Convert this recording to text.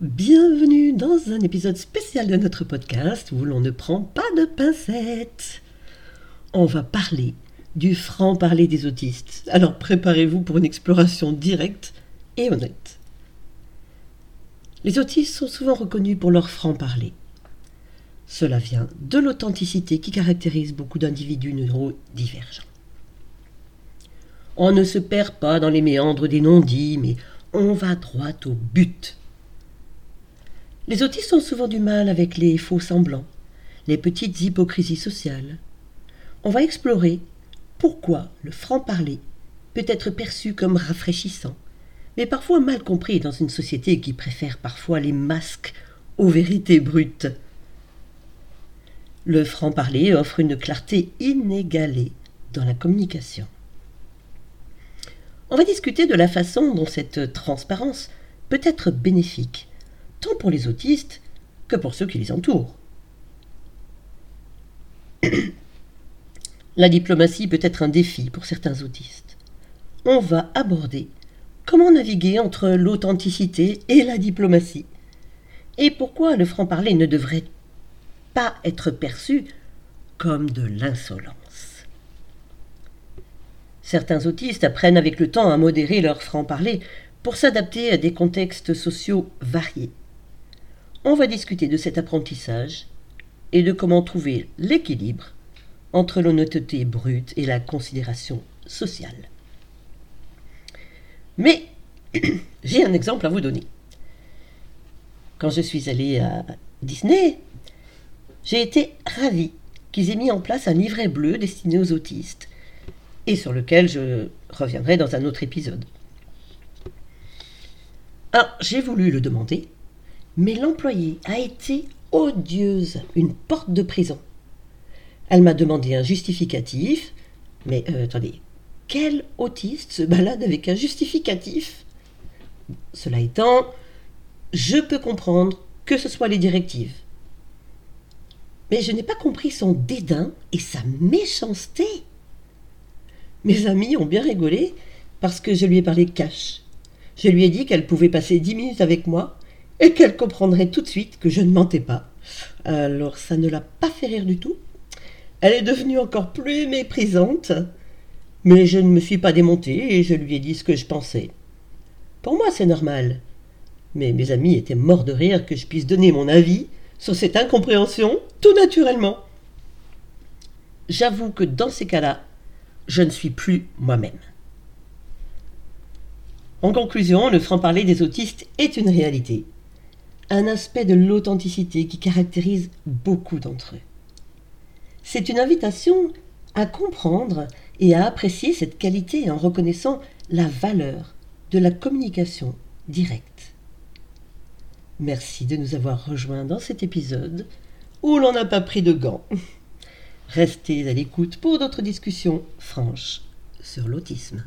Bienvenue dans un épisode spécial de notre podcast où l'on ne prend pas de pincettes. On va parler du franc-parler des autistes. Alors préparez-vous pour une exploration directe et honnête. Les autistes sont souvent reconnus pour leur franc-parler. Cela vient de l'authenticité qui caractérise beaucoup d'individus neurodivergents. On ne se perd pas dans les méandres des non-dits, mais on va droit au but. Les autistes ont souvent du mal avec les faux semblants, les petites hypocrisies sociales. On va explorer pourquoi le franc-parler peut être perçu comme rafraîchissant, mais parfois mal compris dans une société qui préfère parfois les masques aux vérités brutes. Le franc-parler offre une clarté inégalée dans la communication. On va discuter de la façon dont cette transparence peut être bénéfique, tant pour les autistes que pour ceux qui les entourent. La diplomatie peut être un défi pour certains autistes. On va aborder comment naviguer entre l'authenticité et la diplomatie, et pourquoi le franc-parler ne devrait pas être perçu comme de l'insolence. Certains autistes apprennent avec le temps à modérer leur franc-parler pour s'adapter à des contextes sociaux variés. On va discuter de cet apprentissage et de comment trouver l'équilibre entre l'honnêteté brute et la considération sociale. Mais j'ai un exemple à vous donner. Quand je suis allée à Disney, j'ai été ravie qu'ils aient mis en place un livret bleu destiné aux autistes et sur lequel je reviendrai dans un autre épisode. Alors, j'ai voulu le demander, mais l'employée a été odieuse, une porte de prison. Elle m'a demandé un justificatif, mais euh, attendez, quel autiste se balade avec un justificatif? Cela étant, je peux comprendre que ce soit les directives. Mais je n'ai pas compris son dédain et sa méchanceté. Mes amis ont bien rigolé parce que je lui ai parlé cash. Je lui ai dit qu'elle pouvait passer dix minutes avec moi et qu'elle comprendrait tout de suite que je ne mentais pas. Alors ça ne l'a pas fait rire du tout. Elle est devenue encore plus méprisante, mais je ne me suis pas démontée et je lui ai dit ce que je pensais. Pour moi, c'est normal. Mais mes amis étaient morts de rire que je puisse donner mon avis sur cette incompréhension tout naturellement. J'avoue que dans ces cas-là, je ne suis plus moi-même. En conclusion, le franc-parler des autistes est une réalité, un aspect de l'authenticité qui caractérise beaucoup d'entre eux. C'est une invitation à comprendre et à apprécier cette qualité en reconnaissant la valeur de la communication directe. Merci de nous avoir rejoints dans cet épisode où l'on n'a pas pris de gants. Restez à l'écoute pour d'autres discussions franches sur l'autisme.